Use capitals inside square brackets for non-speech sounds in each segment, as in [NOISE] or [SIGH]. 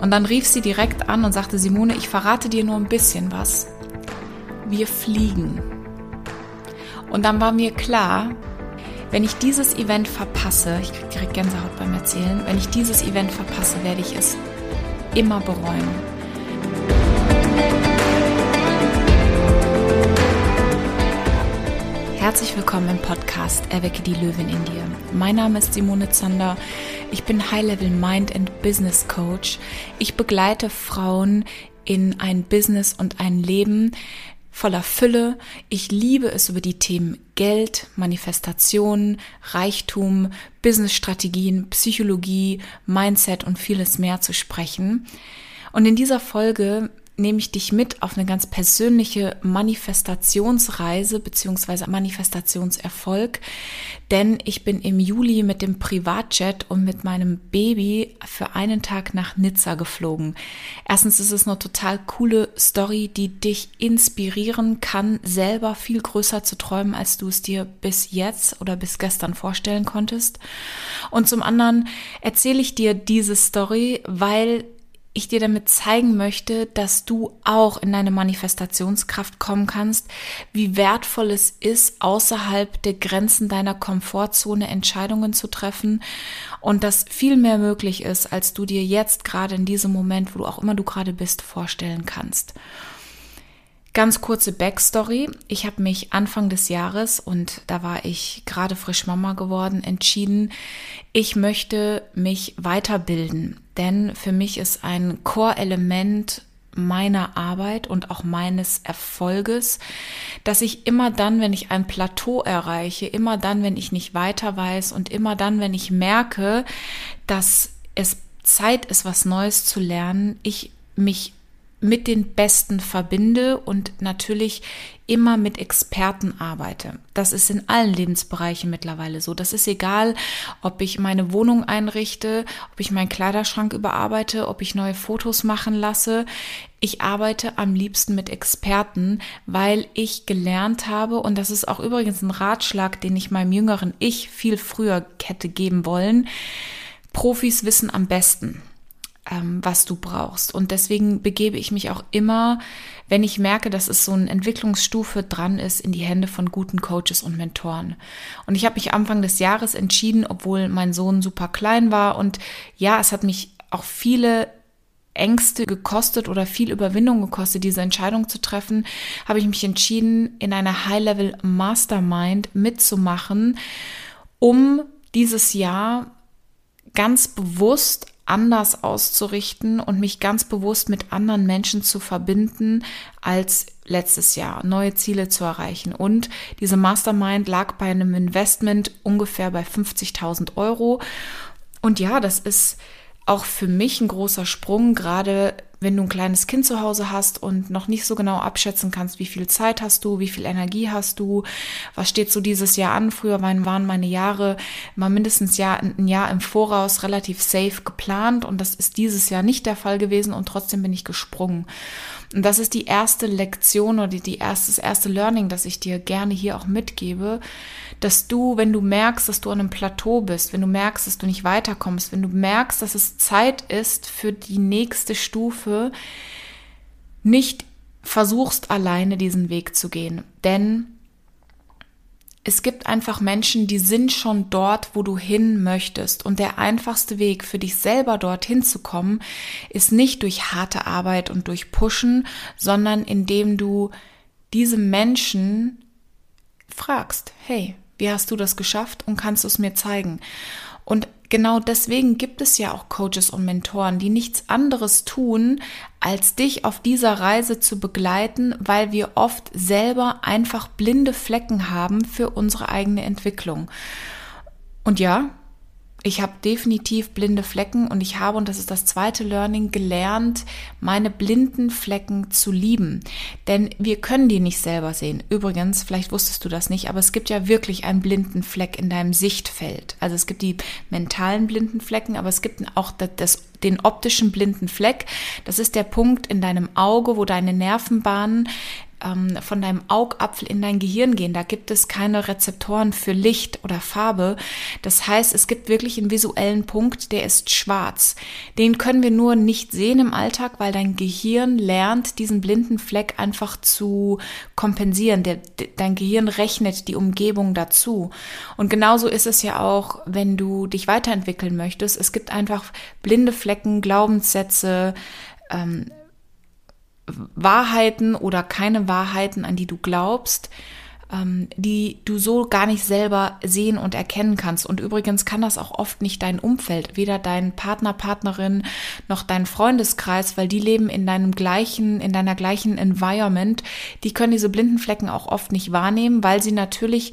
Und dann rief sie direkt an und sagte, Simone, ich verrate dir nur ein bisschen was. Wir fliegen. Und dann war mir klar, wenn ich dieses Event verpasse, ich kriege direkt Gänsehaut beim Erzählen, wenn ich dieses Event verpasse, werde ich es immer bereuen. Herzlich willkommen im Podcast Erwecke die Löwin in dir. Mein Name ist Simone Zander. Ich bin High-Level Mind and Business Coach. Ich begleite Frauen in ein Business und ein Leben voller Fülle. Ich liebe es über die Themen Geld, Manifestation, Reichtum, Businessstrategien, Psychologie, Mindset und vieles mehr zu sprechen. Und in dieser Folge nehme ich dich mit auf eine ganz persönliche Manifestationsreise beziehungsweise Manifestationserfolg, denn ich bin im Juli mit dem Privatjet und mit meinem Baby für einen Tag nach Nizza geflogen. Erstens ist es eine total coole Story, die dich inspirieren kann, selber viel größer zu träumen, als du es dir bis jetzt oder bis gestern vorstellen konntest. Und zum anderen erzähle ich dir diese Story, weil ich dir damit zeigen möchte, dass du auch in deine Manifestationskraft kommen kannst, wie wertvoll es ist, außerhalb der Grenzen deiner Komfortzone Entscheidungen zu treffen und dass viel mehr möglich ist, als du dir jetzt gerade in diesem Moment, wo du auch immer du gerade bist, vorstellen kannst. Ganz kurze Backstory. Ich habe mich Anfang des Jahres, und da war ich gerade frisch Mama geworden, entschieden, ich möchte mich weiterbilden. Denn für mich ist ein Core-Element meiner Arbeit und auch meines Erfolges, dass ich immer dann, wenn ich ein Plateau erreiche, immer dann, wenn ich nicht weiter weiß und immer dann, wenn ich merke, dass es Zeit ist, was Neues zu lernen, ich mich mit den Besten verbinde und natürlich immer mit Experten arbeite. Das ist in allen Lebensbereichen mittlerweile so. Das ist egal, ob ich meine Wohnung einrichte, ob ich meinen Kleiderschrank überarbeite, ob ich neue Fotos machen lasse. Ich arbeite am liebsten mit Experten, weil ich gelernt habe, und das ist auch übrigens ein Ratschlag, den ich meinem jüngeren Ich viel früher hätte geben wollen. Profis wissen am besten ähm, was du brauchst. Und deswegen begebe ich mich auch immer, wenn ich merke, dass es so eine Entwicklungsstufe dran ist, in die Hände von guten Coaches und Mentoren. Und ich habe mich Anfang des Jahres entschieden, obwohl mein Sohn super klein war. Und ja, es hat mich auch viele Ängste gekostet oder viel Überwindung gekostet, diese Entscheidung zu treffen, habe ich mich entschieden, in einer High-Level Mastermind mitzumachen, um dieses Jahr ganz bewusst anders auszurichten und mich ganz bewusst mit anderen Menschen zu verbinden als letztes Jahr, neue Ziele zu erreichen. Und diese Mastermind lag bei einem Investment ungefähr bei 50.000 Euro. Und ja, das ist auch für mich ein großer Sprung, gerade wenn du ein kleines Kind zu Hause hast und noch nicht so genau abschätzen kannst, wie viel Zeit hast du, wie viel Energie hast du, was steht so dieses Jahr an. Früher waren meine Jahre mal mindestens ein Jahr im Voraus relativ safe geplant und das ist dieses Jahr nicht der Fall gewesen und trotzdem bin ich gesprungen. Und das ist die erste Lektion oder die, die erste, das erste Learning, das ich dir gerne hier auch mitgebe, dass du, wenn du merkst, dass du an einem Plateau bist, wenn du merkst, dass du nicht weiterkommst, wenn du merkst, dass es Zeit ist für die nächste Stufe, nicht versuchst alleine diesen Weg zu gehen. Denn es gibt einfach Menschen, die sind schon dort, wo du hin möchtest. Und der einfachste Weg für dich selber dorthin zu kommen, ist nicht durch harte Arbeit und durch Pushen, sondern indem du diese Menschen fragst, hey, wie hast du das geschafft und kannst du es mir zeigen? Und genau deswegen gibt es ja auch Coaches und Mentoren, die nichts anderes tun, als dich auf dieser Reise zu begleiten, weil wir oft selber einfach blinde Flecken haben für unsere eigene Entwicklung. Und ja, ich habe definitiv blinde Flecken und ich habe, und das ist das zweite Learning, gelernt, meine blinden Flecken zu lieben. Denn wir können die nicht selber sehen. Übrigens, vielleicht wusstest du das nicht, aber es gibt ja wirklich einen blinden Fleck in deinem Sichtfeld. Also es gibt die mentalen blinden Flecken, aber es gibt auch das, das den optischen blinden Fleck. Das ist der Punkt in deinem Auge, wo deine Nervenbahnen ähm, von deinem Augapfel in dein Gehirn gehen. Da gibt es keine Rezeptoren für Licht oder Farbe. Das heißt, es gibt wirklich einen visuellen Punkt, der ist schwarz. Den können wir nur nicht sehen im Alltag, weil dein Gehirn lernt, diesen blinden Fleck einfach zu kompensieren. Der, dein Gehirn rechnet die Umgebung dazu. Und genauso ist es ja auch, wenn du dich weiterentwickeln möchtest. Es gibt einfach blinde Flecken, Glaubenssätze, ähm, Wahrheiten oder keine Wahrheiten, an die du glaubst, ähm, die du so gar nicht selber sehen und erkennen kannst. Und übrigens kann das auch oft nicht dein Umfeld, weder dein Partner, Partnerin noch dein Freundeskreis, weil die leben in deinem gleichen, in deiner gleichen Environment. Die können diese blinden Flecken auch oft nicht wahrnehmen, weil sie natürlich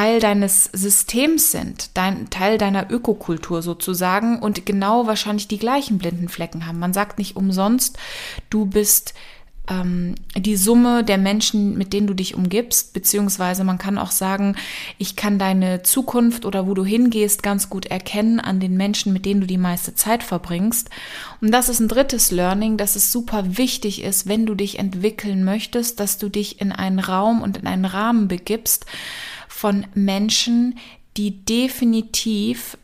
Teil deines Systems sind, dein Teil deiner Ökokultur sozusagen und genau wahrscheinlich die gleichen blinden Flecken haben. Man sagt nicht umsonst, du bist ähm, die Summe der Menschen, mit denen du dich umgibst, beziehungsweise man kann auch sagen, ich kann deine Zukunft oder wo du hingehst ganz gut erkennen an den Menschen, mit denen du die meiste Zeit verbringst. Und das ist ein drittes Learning, dass es super wichtig ist, wenn du dich entwickeln möchtest, dass du dich in einen Raum und in einen Rahmen begibst, von Menschen, die definitiv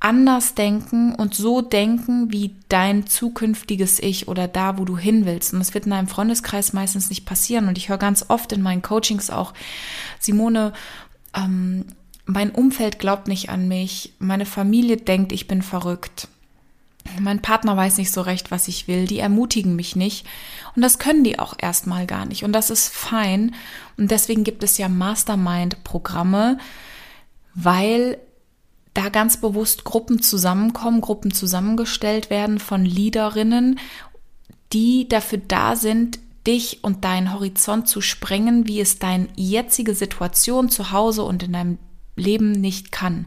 anders denken und so denken wie dein zukünftiges Ich oder da, wo du hin willst. Und das wird in einem Freundeskreis meistens nicht passieren. Und ich höre ganz oft in meinen Coachings auch, Simone, ähm, mein Umfeld glaubt nicht an mich, meine Familie denkt, ich bin verrückt. Mein Partner weiß nicht so recht, was ich will, die ermutigen mich nicht. Und das können die auch erstmal gar nicht. Und das ist fein. Und deswegen gibt es ja Mastermind-Programme, weil da ganz bewusst Gruppen zusammenkommen, Gruppen zusammengestellt werden von Leaderinnen, die dafür da sind, dich und deinen Horizont zu sprengen, wie es deine jetzige Situation zu Hause und in deinem Leben nicht kann.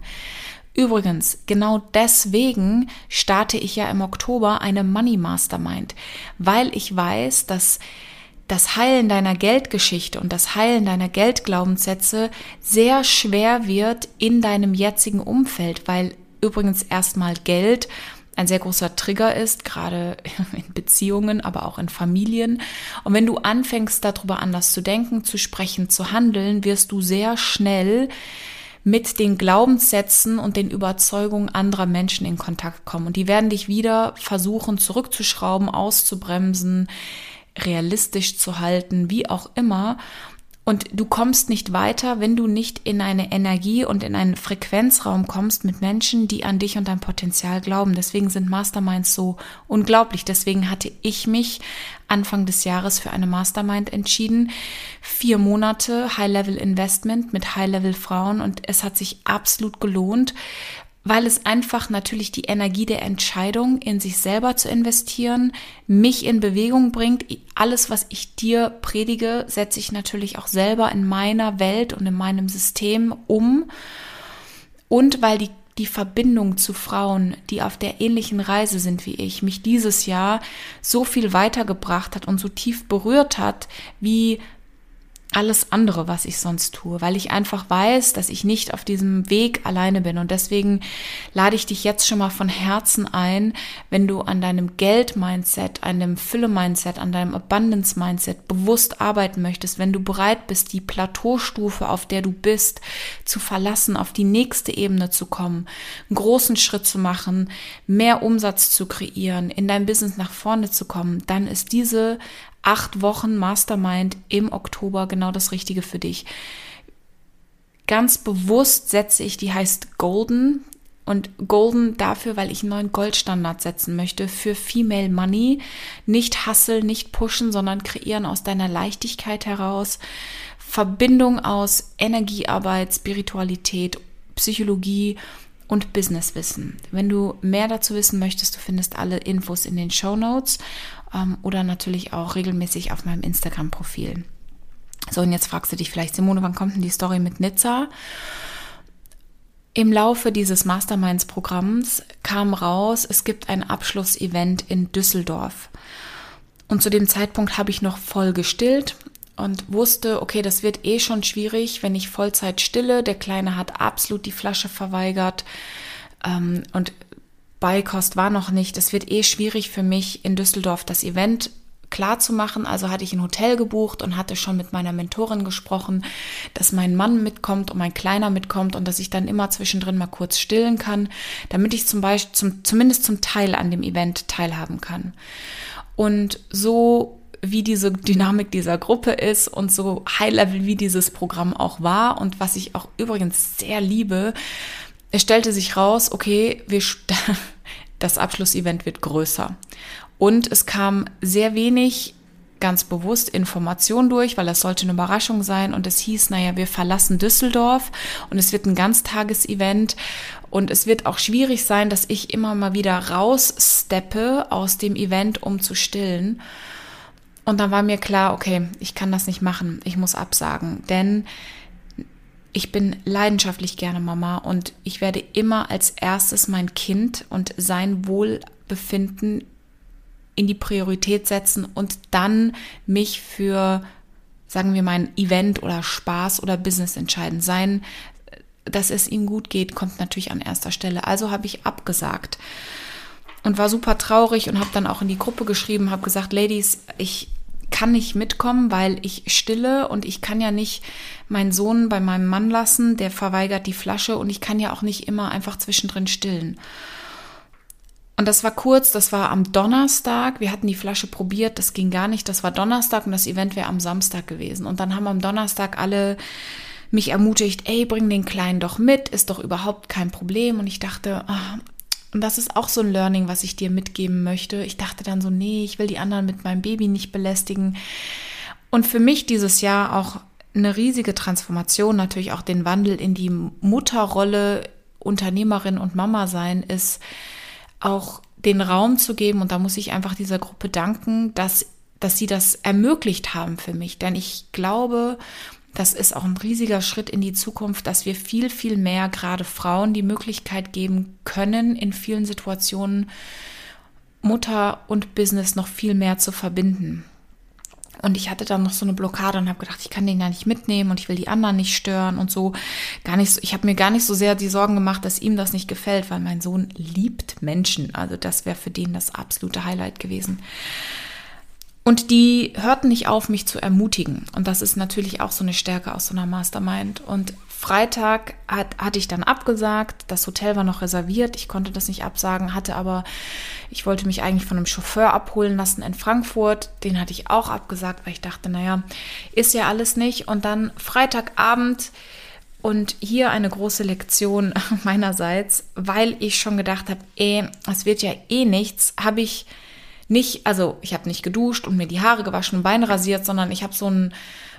Übrigens, genau deswegen starte ich ja im Oktober eine Money Mastermind, weil ich weiß, dass das Heilen deiner Geldgeschichte und das Heilen deiner Geldglaubenssätze sehr schwer wird in deinem jetzigen Umfeld, weil übrigens erstmal Geld ein sehr großer Trigger ist, gerade [LAUGHS] in Beziehungen, aber auch in Familien. Und wenn du anfängst, darüber anders zu denken, zu sprechen, zu handeln, wirst du sehr schnell mit den Glaubenssätzen und den Überzeugungen anderer Menschen in Kontakt kommen. Und die werden dich wieder versuchen zurückzuschrauben, auszubremsen, realistisch zu halten, wie auch immer. Und du kommst nicht weiter, wenn du nicht in eine Energie und in einen Frequenzraum kommst mit Menschen, die an dich und dein Potenzial glauben. Deswegen sind Masterminds so unglaublich. Deswegen hatte ich mich Anfang des Jahres für eine Mastermind entschieden. Vier Monate High-Level Investment mit High-Level Frauen und es hat sich absolut gelohnt, weil es einfach natürlich die Energie der Entscheidung in sich selber zu investieren, mich in Bewegung bringt. Alles, was ich dir predige, setze ich natürlich auch selber in meiner Welt und in meinem System um. Und weil die, die Verbindung zu Frauen, die auf der ähnlichen Reise sind wie ich, mich dieses Jahr so viel weitergebracht hat und so tief berührt hat, wie alles andere, was ich sonst tue, weil ich einfach weiß, dass ich nicht auf diesem Weg alleine bin. Und deswegen lade ich dich jetzt schon mal von Herzen ein, wenn du an deinem Geld-Mindset, an deinem Fülle-Mindset, an deinem Abundance-Mindset bewusst arbeiten möchtest, wenn du bereit bist, die Plateaustufe, auf der du bist, zu verlassen, auf die nächste Ebene zu kommen, einen großen Schritt zu machen, mehr Umsatz zu kreieren, in dein Business nach vorne zu kommen, dann ist diese acht Wochen Mastermind im Oktober genau das Richtige für dich. Ganz bewusst setze ich, die heißt Golden. Und Golden dafür, weil ich einen neuen Goldstandard setzen möchte für Female Money. Nicht hustle, nicht pushen, sondern kreieren aus deiner Leichtigkeit heraus. Verbindung aus Energiearbeit, Spiritualität, Psychologie und Businesswissen. Wenn du mehr dazu wissen möchtest, du findest alle Infos in den Show Notes ähm, oder natürlich auch regelmäßig auf meinem Instagram-Profil. So, und jetzt fragst du dich vielleicht, Simone, wann kommt denn die Story mit Nizza? Im Laufe dieses Masterminds-Programms kam raus, es gibt ein Abschlussevent in Düsseldorf. Und zu dem Zeitpunkt habe ich noch voll gestillt und wusste, okay, das wird eh schon schwierig, wenn ich Vollzeit stille. Der Kleine hat absolut die Flasche verweigert. Ähm, und Beikost war noch nicht. Es wird eh schwierig für mich in Düsseldorf das Event klar zu machen. Also hatte ich ein Hotel gebucht und hatte schon mit meiner Mentorin gesprochen, dass mein Mann mitkommt und mein Kleiner mitkommt und dass ich dann immer zwischendrin mal kurz stillen kann, damit ich zum Beispiel zum, zumindest zum Teil an dem Event teilhaben kann. Und so wie diese Dynamik dieser Gruppe ist und so high-level wie dieses Programm auch war und was ich auch übrigens sehr liebe, es stellte sich raus, okay, wir, [LAUGHS] das Abschlussevent wird größer. Und es kam sehr wenig ganz bewusst Information durch, weil das sollte eine Überraschung sein. Und es hieß, naja, wir verlassen Düsseldorf und es wird ein Ganztagesevent. Und es wird auch schwierig sein, dass ich immer mal wieder raussteppe aus dem Event, um zu stillen. Und dann war mir klar, okay, ich kann das nicht machen. Ich muss absagen. Denn ich bin leidenschaftlich gerne Mama und ich werde immer als erstes mein Kind und sein Wohlbefinden in die Priorität setzen und dann mich für, sagen wir mal, ein Event oder Spaß oder Business entscheiden. Sein, dass es ihm gut geht, kommt natürlich an erster Stelle. Also habe ich abgesagt und war super traurig und habe dann auch in die Gruppe geschrieben, habe gesagt, Ladies, ich kann nicht mitkommen, weil ich stille und ich kann ja nicht meinen Sohn bei meinem Mann lassen, der verweigert die Flasche und ich kann ja auch nicht immer einfach zwischendrin stillen. Und das war kurz, das war am Donnerstag. Wir hatten die Flasche probiert, das ging gar nicht. Das war Donnerstag und das Event wäre am Samstag gewesen. Und dann haben am Donnerstag alle mich ermutigt, ey, bring den Kleinen doch mit, ist doch überhaupt kein Problem. Und ich dachte, ach, und das ist auch so ein Learning, was ich dir mitgeben möchte. Ich dachte dann so, nee, ich will die anderen mit meinem Baby nicht belästigen. Und für mich dieses Jahr auch eine riesige Transformation, natürlich auch den Wandel in die Mutterrolle, Unternehmerin und Mama sein, ist auch den Raum zu geben. Und da muss ich einfach dieser Gruppe danken, dass, dass sie das ermöglicht haben für mich. Denn ich glaube, das ist auch ein riesiger Schritt in die Zukunft, dass wir viel, viel mehr gerade Frauen die Möglichkeit geben können, in vielen Situationen Mutter und Business noch viel mehr zu verbinden. Und ich hatte dann noch so eine Blockade und habe gedacht, ich kann den gar nicht mitnehmen und ich will die anderen nicht stören und so. Gar nicht so, ich habe mir gar nicht so sehr die Sorgen gemacht, dass ihm das nicht gefällt, weil mein Sohn liebt Menschen. Also das wäre für den das absolute Highlight gewesen. Und die hörten nicht auf, mich zu ermutigen. Und das ist natürlich auch so eine Stärke aus so einer Mastermind. Und Freitag hat, hatte ich dann abgesagt. Das Hotel war noch reserviert. Ich konnte das nicht absagen, hatte aber, ich wollte mich eigentlich von einem Chauffeur abholen lassen in Frankfurt. Den hatte ich auch abgesagt, weil ich dachte, naja, ist ja alles nicht. Und dann Freitagabend und hier eine große Lektion [LAUGHS] meinerseits, weil ich schon gedacht habe, eh, es wird ja eh nichts, habe ich nicht, also ich habe nicht geduscht und mir die Haare gewaschen und Beine rasiert, sondern ich habe so ein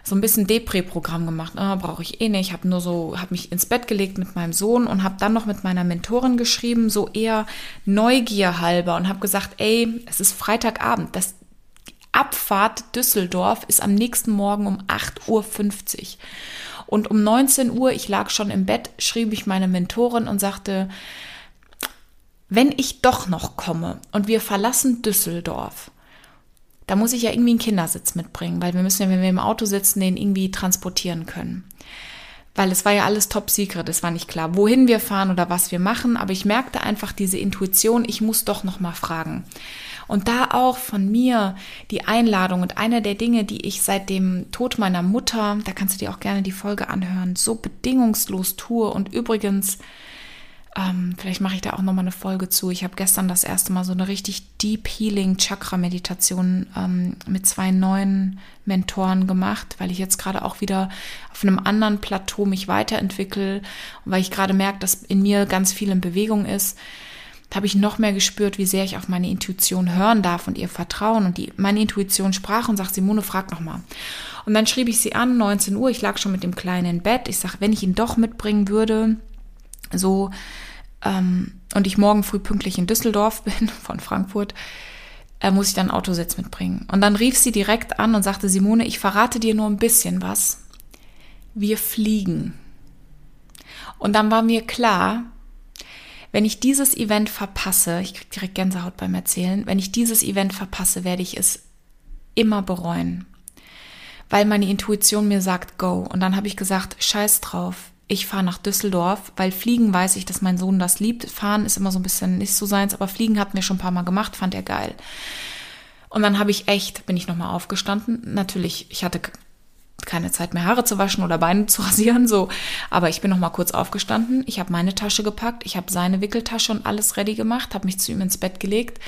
so ein bisschen Depri-Programm gemacht. Ah, Brauche ich eh nicht. Ich habe nur so, habe mich ins Bett gelegt mit meinem Sohn und habe dann noch mit meiner Mentorin geschrieben, so eher Neugier halber und habe gesagt, ey, es ist Freitagabend. Das Abfahrt Düsseldorf ist am nächsten Morgen um 8.50 Uhr. Und um 19 Uhr, ich lag schon im Bett, schrieb ich meine Mentorin und sagte, wenn ich doch noch komme und wir verlassen Düsseldorf, da muss ich ja irgendwie einen Kindersitz mitbringen, weil wir müssen ja, wenn wir im Auto sitzen, den irgendwie transportieren können. Weil es war ja alles top secret, es war nicht klar, wohin wir fahren oder was wir machen, aber ich merkte einfach diese Intuition, ich muss doch noch mal fragen. Und da auch von mir die Einladung und eine der Dinge, die ich seit dem Tod meiner Mutter, da kannst du dir auch gerne die Folge anhören, so bedingungslos tue und übrigens ähm, vielleicht mache ich da auch nochmal eine Folge zu. Ich habe gestern das erste Mal so eine richtig Deep Healing Chakra Meditation ähm, mit zwei neuen Mentoren gemacht, weil ich jetzt gerade auch wieder auf einem anderen Plateau mich weiterentwickle und weil ich gerade merke, dass in mir ganz viel in Bewegung ist. Da habe ich noch mehr gespürt, wie sehr ich auf meine Intuition hören darf und ihr vertrauen. Und die, meine Intuition sprach und sagt, Simone, frag nochmal. Und dann schrieb ich sie an, 19 Uhr, ich lag schon mit dem Kleinen im Bett. Ich sage, wenn ich ihn doch mitbringen würde, so ähm, und ich morgen früh pünktlich in Düsseldorf [LAUGHS] bin, von Frankfurt, äh, muss ich dann Autositz mitbringen. Und dann rief sie direkt an und sagte, Simone, ich verrate dir nur ein bisschen was. Wir fliegen. Und dann war mir klar, wenn ich dieses Event verpasse, ich kriege direkt Gänsehaut beim Erzählen, wenn ich dieses Event verpasse, werde ich es immer bereuen. Weil meine Intuition mir sagt, go. Und dann habe ich gesagt, scheiß drauf ich fahre nach Düsseldorf, weil Fliegen weiß ich, dass mein Sohn das liebt. Fahren ist immer so ein bisschen nicht so seins, aber Fliegen hatten wir schon ein paar Mal gemacht, fand er geil. Und dann habe ich echt, bin ich nochmal aufgestanden. Natürlich, ich hatte keine Zeit mehr Haare zu waschen oder Beine zu [LAUGHS] rasieren, so. Aber ich bin noch mal kurz aufgestanden. Ich habe meine Tasche gepackt, ich habe seine Wickeltasche und alles ready gemacht, habe mich zu ihm ins Bett gelegt.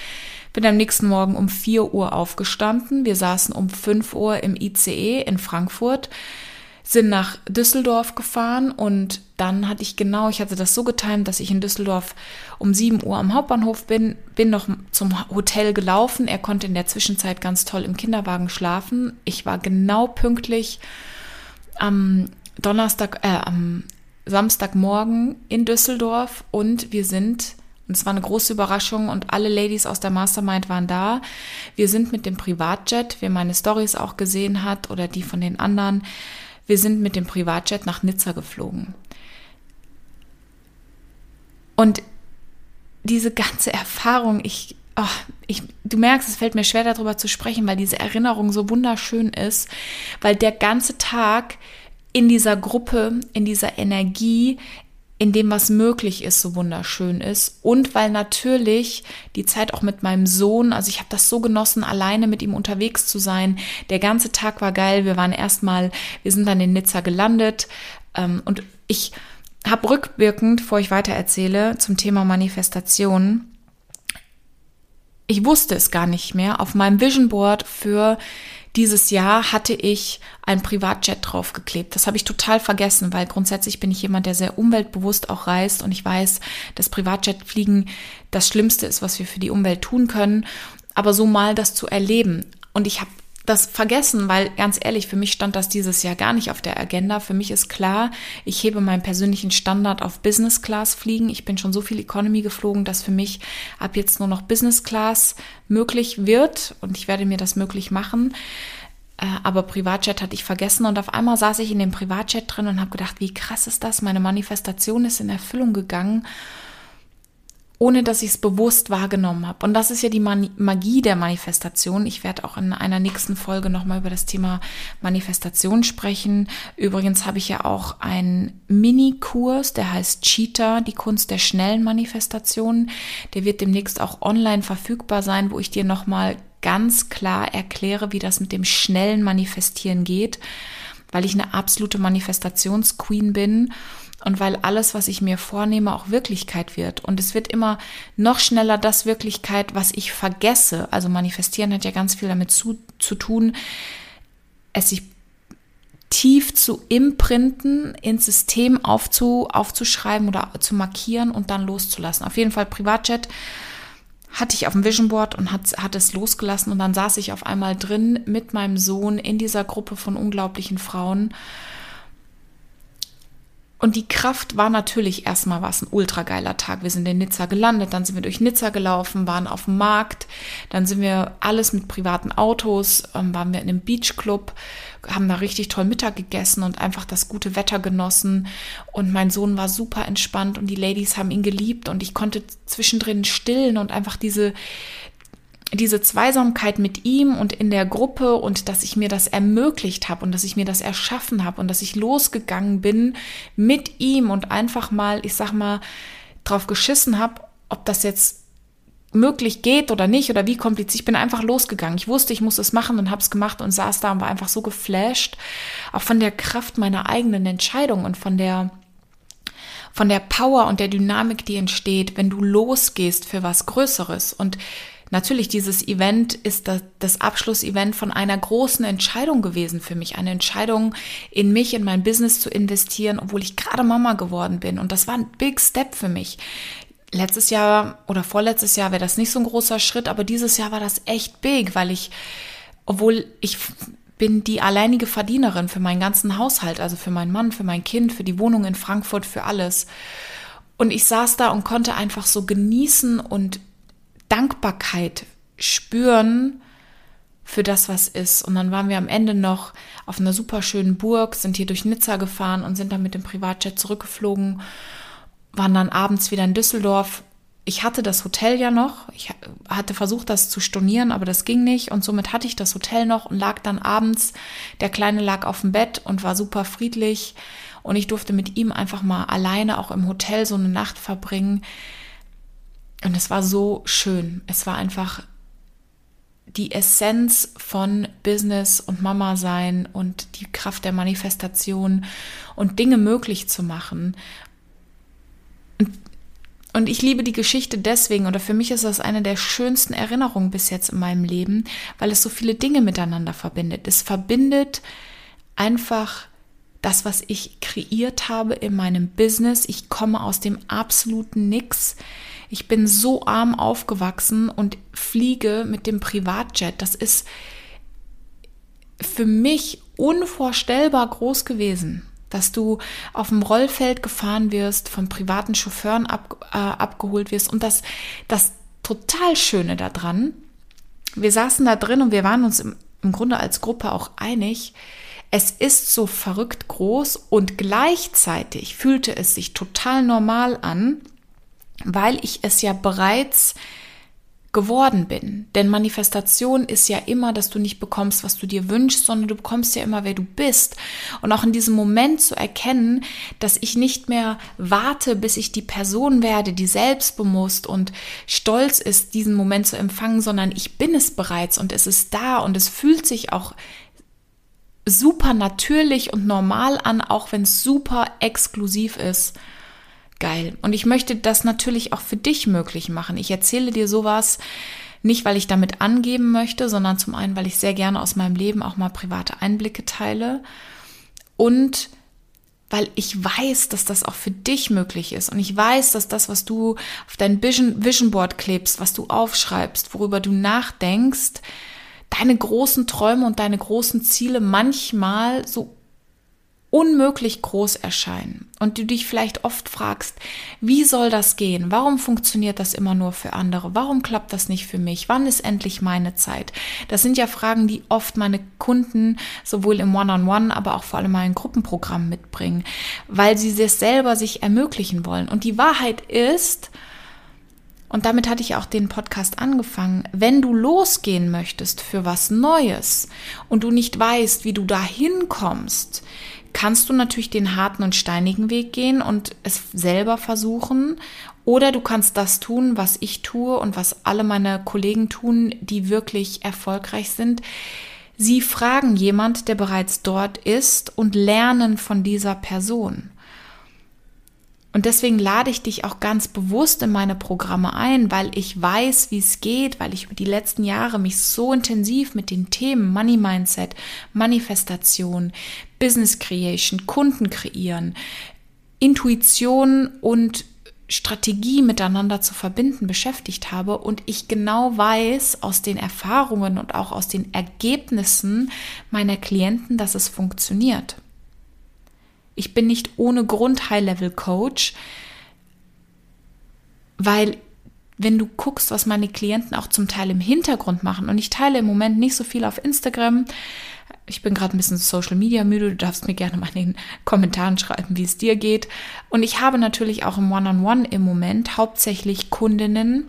Bin am nächsten Morgen um 4 Uhr aufgestanden. Wir saßen um 5 Uhr im ICE in Frankfurt sind nach Düsseldorf gefahren und dann hatte ich genau, ich hatte das so getimt, dass ich in Düsseldorf um 7 Uhr am Hauptbahnhof bin, bin noch zum Hotel gelaufen. Er konnte in der Zwischenzeit ganz toll im Kinderwagen schlafen. Ich war genau pünktlich am Donnerstag, äh, am Samstagmorgen in Düsseldorf und wir sind und es war eine große Überraschung und alle Ladies aus der Mastermind waren da. Wir sind mit dem Privatjet, wer meine Stories auch gesehen hat oder die von den anderen, wir sind mit dem Privatjet nach Nizza geflogen. Und diese ganze Erfahrung, ich, oh, ich, du merkst, es fällt mir schwer darüber zu sprechen, weil diese Erinnerung so wunderschön ist, weil der ganze Tag in dieser Gruppe, in dieser Energie, in dem, was möglich ist, so wunderschön ist. Und weil natürlich die Zeit auch mit meinem Sohn, also ich habe das so genossen, alleine mit ihm unterwegs zu sein. Der ganze Tag war geil. Wir waren erstmal, wir sind dann in Nizza gelandet. Ähm, und ich habe rückwirkend, bevor ich weiter erzähle, zum Thema Manifestation, ich wusste es gar nicht mehr, auf meinem Vision Board für dieses Jahr hatte ich ein Privatjet draufgeklebt. Das habe ich total vergessen, weil grundsätzlich bin ich jemand, der sehr umweltbewusst auch reist und ich weiß, dass Privatjetfliegen das Schlimmste ist, was wir für die Umwelt tun können. Aber so mal das zu erleben. Und ich habe das vergessen, weil ganz ehrlich, für mich stand das dieses Jahr gar nicht auf der Agenda. Für mich ist klar, ich hebe meinen persönlichen Standard auf Business Class fliegen. Ich bin schon so viel Economy geflogen, dass für mich ab jetzt nur noch Business Class möglich wird und ich werde mir das möglich machen. Äh, aber Privatjet hatte ich vergessen und auf einmal saß ich in dem Privatjet drin und habe gedacht, wie krass ist das? Meine Manifestation ist in Erfüllung gegangen ohne dass ich es bewusst wahrgenommen habe. Und das ist ja die Magie der Manifestation. Ich werde auch in einer nächsten Folge nochmal über das Thema Manifestation sprechen. Übrigens habe ich ja auch einen Mini-Kurs, der heißt Cheetah, die Kunst der schnellen Manifestation. Der wird demnächst auch online verfügbar sein, wo ich dir nochmal ganz klar erkläre, wie das mit dem schnellen Manifestieren geht, weil ich eine absolute Manifestationsqueen bin und weil alles, was ich mir vornehme, auch Wirklichkeit wird. Und es wird immer noch schneller das Wirklichkeit, was ich vergesse. Also manifestieren hat ja ganz viel damit zu, zu tun, es sich tief zu imprinten, ins System aufzu, aufzuschreiben oder zu markieren und dann loszulassen. Auf jeden Fall Privatjet hatte ich auf dem Vision Board und hat, hat es losgelassen und dann saß ich auf einmal drin mit meinem Sohn in dieser Gruppe von unglaublichen Frauen und die Kraft war natürlich erstmal was ein ultra geiler Tag. Wir sind in Nizza gelandet, dann sind wir durch Nizza gelaufen, waren auf dem Markt, dann sind wir alles mit privaten Autos, ähm, waren wir in einem Beachclub, haben da richtig toll Mittag gegessen und einfach das gute Wetter genossen. Und mein Sohn war super entspannt und die Ladies haben ihn geliebt und ich konnte zwischendrin stillen und einfach diese, diese Zweisamkeit mit ihm und in der Gruppe und dass ich mir das ermöglicht habe und dass ich mir das erschaffen habe und dass ich losgegangen bin mit ihm und einfach mal, ich sag mal, drauf geschissen habe, ob das jetzt möglich geht oder nicht oder wie kompliziert. Ich bin einfach losgegangen. Ich wusste, ich muss es machen und habe es gemacht und saß da und war einfach so geflasht, auch von der Kraft meiner eigenen Entscheidung und von der von der Power und der Dynamik, die entsteht, wenn du losgehst für was Größeres und Natürlich, dieses Event ist das, das Abschlussevent von einer großen Entscheidung gewesen für mich. Eine Entscheidung, in mich, in mein Business zu investieren, obwohl ich gerade Mama geworden bin. Und das war ein Big Step für mich. Letztes Jahr oder vorletztes Jahr wäre das nicht so ein großer Schritt, aber dieses Jahr war das echt big, weil ich, obwohl ich bin die alleinige Verdienerin für meinen ganzen Haushalt, also für meinen Mann, für mein Kind, für die Wohnung in Frankfurt, für alles. Und ich saß da und konnte einfach so genießen und Dankbarkeit spüren für das, was ist. Und dann waren wir am Ende noch auf einer super schönen Burg, sind hier durch Nizza gefahren und sind dann mit dem Privatjet zurückgeflogen, waren dann abends wieder in Düsseldorf. Ich hatte das Hotel ja noch. Ich hatte versucht, das zu stornieren, aber das ging nicht. Und somit hatte ich das Hotel noch und lag dann abends. Der Kleine lag auf dem Bett und war super friedlich. Und ich durfte mit ihm einfach mal alleine auch im Hotel so eine Nacht verbringen. Und es war so schön. Es war einfach die Essenz von Business und Mama sein und die Kraft der Manifestation und Dinge möglich zu machen. Und, ich liebe die Geschichte deswegen, oder für mich ist das eine der schönsten Erinnerungen bis jetzt in meinem Leben, weil es so viele Dinge miteinander verbindet. Es verbindet einfach das, was ich kreiert habe in meinem Business. Ich komme aus dem absoluten Nix. Ich bin so arm aufgewachsen und fliege mit dem Privatjet. Das ist für mich unvorstellbar groß gewesen, dass du auf dem Rollfeld gefahren wirst, von privaten Chauffeuren ab, äh, abgeholt wirst. Und das, das total Schöne daran, wir saßen da drin und wir waren uns im, im Grunde als Gruppe auch einig, es ist so verrückt groß und gleichzeitig fühlte es sich total normal an, weil ich es ja bereits geworden bin. Denn Manifestation ist ja immer, dass du nicht bekommst, was du dir wünschst, sondern du bekommst ja immer, wer du bist. Und auch in diesem Moment zu erkennen, dass ich nicht mehr warte, bis ich die Person werde, die selbstbewusst und stolz ist, diesen Moment zu empfangen, sondern ich bin es bereits und es ist da und es fühlt sich auch super natürlich und normal an, auch wenn es super exklusiv ist. Geil. Und ich möchte das natürlich auch für dich möglich machen. Ich erzähle dir sowas nicht, weil ich damit angeben möchte, sondern zum einen, weil ich sehr gerne aus meinem Leben auch mal private Einblicke teile und weil ich weiß, dass das auch für dich möglich ist. Und ich weiß, dass das, was du auf dein Vision, Board klebst, was du aufschreibst, worüber du nachdenkst, deine großen Träume und deine großen Ziele manchmal so unmöglich groß erscheinen und du dich vielleicht oft fragst, wie soll das gehen? Warum funktioniert das immer nur für andere? Warum klappt das nicht für mich? Wann ist endlich meine Zeit? Das sind ja Fragen, die oft meine Kunden sowohl im One-on-One, -on -One, aber auch vor allem in Gruppenprogramm mitbringen, weil sie es selber sich ermöglichen wollen. Und die Wahrheit ist, und damit hatte ich auch den Podcast angefangen. Wenn du losgehen möchtest für was Neues und du nicht weißt, wie du da hinkommst, kannst du natürlich den harten und steinigen Weg gehen und es selber versuchen. Oder du kannst das tun, was ich tue und was alle meine Kollegen tun, die wirklich erfolgreich sind. Sie fragen jemand, der bereits dort ist und lernen von dieser Person. Und deswegen lade ich dich auch ganz bewusst in meine Programme ein, weil ich weiß, wie es geht, weil ich über die letzten Jahre mich so intensiv mit den Themen Money Mindset, Manifestation, Business Creation, Kunden kreieren, Intuition und Strategie miteinander zu verbinden beschäftigt habe und ich genau weiß aus den Erfahrungen und auch aus den Ergebnissen meiner Klienten, dass es funktioniert. Ich bin nicht ohne Grund High-Level-Coach, weil wenn du guckst, was meine Klienten auch zum Teil im Hintergrund machen, und ich teile im Moment nicht so viel auf Instagram, ich bin gerade ein bisschen Social Media müde, du darfst mir gerne mal in den Kommentaren schreiben, wie es dir geht. Und ich habe natürlich auch im One-on-One -on -One im Moment hauptsächlich Kundinnen,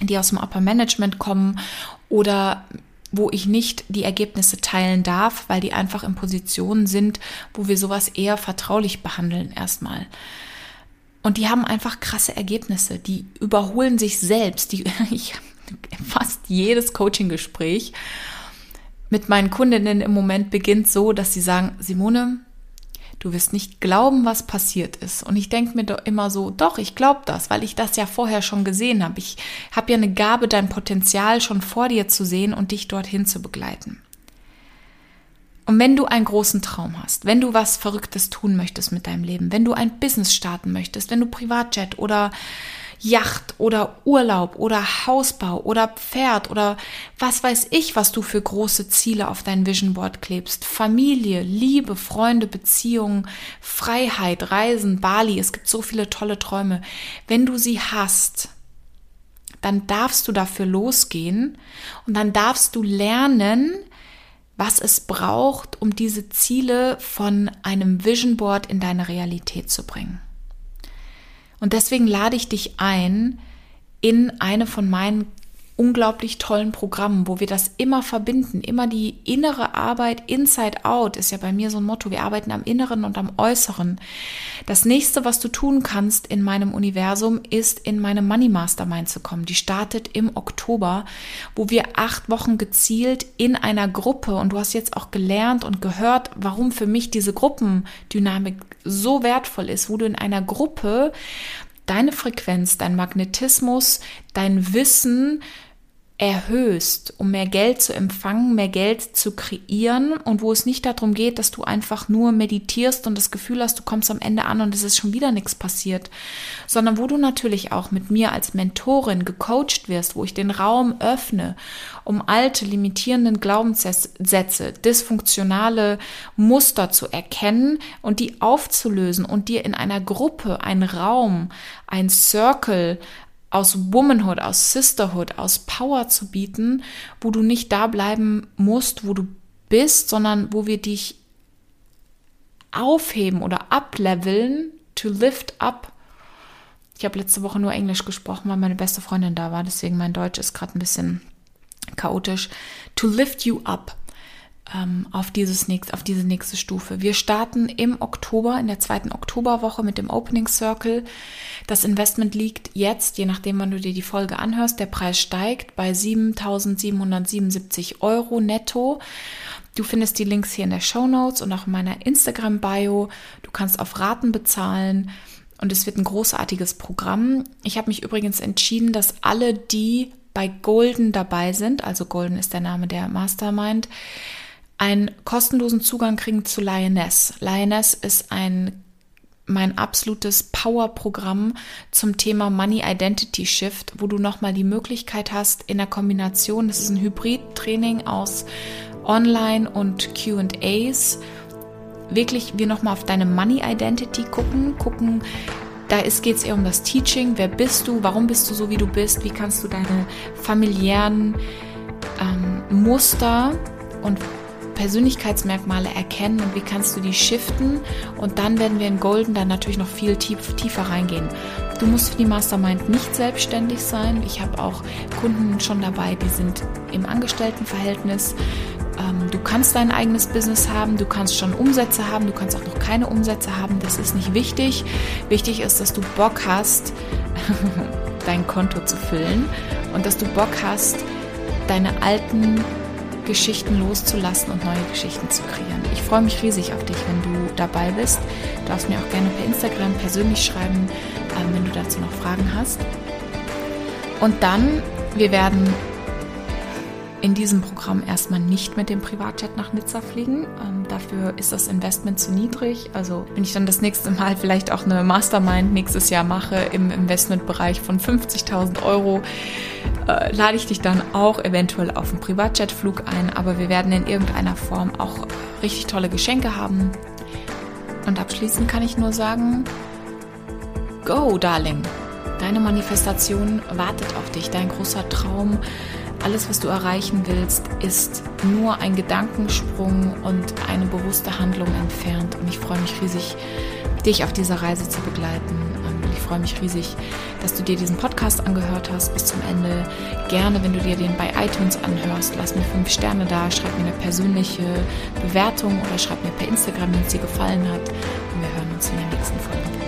die aus dem Upper Management kommen oder wo ich nicht die Ergebnisse teilen darf, weil die einfach in Positionen sind, wo wir sowas eher vertraulich behandeln erstmal. Und die haben einfach krasse Ergebnisse, die überholen sich selbst. Die, [LAUGHS] ich fast jedes Coaching-Gespräch mit meinen Kundinnen im Moment beginnt so, dass sie sagen, Simone, du wirst nicht glauben, was passiert ist. Und ich denke mir doch immer so, doch, ich glaube das, weil ich das ja vorher schon gesehen habe. Ich habe ja eine Gabe, dein Potenzial schon vor dir zu sehen und dich dorthin zu begleiten. Und wenn du einen großen Traum hast, wenn du was Verrücktes tun möchtest mit deinem Leben, wenn du ein Business starten möchtest, wenn du Privatjet oder Yacht oder Urlaub oder Hausbau oder Pferd oder was weiß ich, was du für große Ziele auf dein Vision Board klebst. Familie, Liebe, Freunde, Beziehungen, Freiheit, Reisen, Bali. Es gibt so viele tolle Träume. Wenn du sie hast, dann darfst du dafür losgehen und dann darfst du lernen, was es braucht, um diese Ziele von einem Vision Board in deine Realität zu bringen. Und deswegen lade ich dich ein, in eine von meinen unglaublich tollen Programmen, wo wir das immer verbinden, immer die innere Arbeit inside out ist ja bei mir so ein Motto. Wir arbeiten am Inneren und am Äußeren. Das nächste, was du tun kannst in meinem Universum, ist in meine Money Mastermind zu kommen. Die startet im Oktober, wo wir acht Wochen gezielt in einer Gruppe und du hast jetzt auch gelernt und gehört, warum für mich diese Gruppendynamik so wertvoll ist, wo du in einer Gruppe deine Frequenz, dein Magnetismus, dein Wissen erhöhst, um mehr Geld zu empfangen, mehr Geld zu kreieren und wo es nicht darum geht, dass du einfach nur meditierst und das Gefühl hast, du kommst am Ende an und es ist schon wieder nichts passiert, sondern wo du natürlich auch mit mir als Mentorin gecoacht wirst, wo ich den Raum öffne, um alte limitierenden Glaubenssätze, dysfunktionale Muster zu erkennen und die aufzulösen und dir in einer Gruppe einen Raum, ein Circle, aus Womanhood, aus Sisterhood, aus Power zu bieten, wo du nicht da bleiben musst, wo du bist, sondern wo wir dich aufheben oder upleveln, to lift up. Ich habe letzte Woche nur Englisch gesprochen, weil meine beste Freundin da war, deswegen mein Deutsch ist gerade ein bisschen chaotisch. To lift you up ähm, auf, dieses nächst, auf diese nächste Stufe. Wir starten im Oktober, in der zweiten Oktoberwoche mit dem Opening Circle. Das Investment liegt jetzt, je nachdem, wann du dir die Folge anhörst, der Preis steigt bei 7.777 Euro netto. Du findest die Links hier in der Show Notes und auch in meiner Instagram-Bio. Du kannst auf Raten bezahlen und es wird ein großartiges Programm. Ich habe mich übrigens entschieden, dass alle, die bei Golden dabei sind, also Golden ist der Name der Mastermind, einen kostenlosen Zugang kriegen zu Lioness. Lioness ist ein mein absolutes Power-Programm zum Thema Money Identity Shift, wo du nochmal die Möglichkeit hast, in der Kombination, das ist ein Hybrid-Training aus Online und QAs, wirklich wir nochmal auf deine Money Identity gucken, gucken, da geht es eher um das Teaching, wer bist du, warum bist du so, wie du bist, wie kannst du deine familiären ähm, Muster und Persönlichkeitsmerkmale erkennen und wie kannst du die shiften. Und dann werden wir in Golden dann natürlich noch viel tief, tiefer reingehen. Du musst für die Mastermind nicht selbstständig sein. Ich habe auch Kunden schon dabei, die sind im Angestelltenverhältnis. Ähm, du kannst dein eigenes Business haben, du kannst schon Umsätze haben, du kannst auch noch keine Umsätze haben. Das ist nicht wichtig. Wichtig ist, dass du Bock hast, [LAUGHS] dein Konto zu füllen und dass du Bock hast, deine alten Geschichten loszulassen und neue Geschichten zu kreieren. Ich freue mich riesig auf dich, wenn du dabei bist. Du darfst mir auch gerne per Instagram persönlich schreiben, ähm, wenn du dazu noch Fragen hast. Und dann, wir werden in diesem Programm erstmal nicht mit dem Privatjet nach Nizza fliegen. Dafür ist das Investment zu niedrig. Also wenn ich dann das nächste Mal vielleicht auch eine Mastermind nächstes Jahr mache im Investmentbereich von 50.000 Euro, äh, lade ich dich dann auch eventuell auf einen Privatjetflug ein. Aber wir werden in irgendeiner Form auch richtig tolle Geschenke haben. Und abschließend kann ich nur sagen, go, Darling. Deine Manifestation wartet auf dich, dein großer Traum alles, was du erreichen willst, ist nur ein Gedankensprung und eine bewusste Handlung entfernt. Und ich freue mich riesig, dich auf dieser Reise zu begleiten. Ich freue mich riesig, dass du dir diesen Podcast angehört hast bis zum Ende. Gerne, wenn du dir den bei iTunes anhörst, lass mir fünf Sterne da, schreib mir eine persönliche Bewertung oder schreib mir per Instagram, wenn es dir gefallen hat. Und wir hören uns in der nächsten Folge.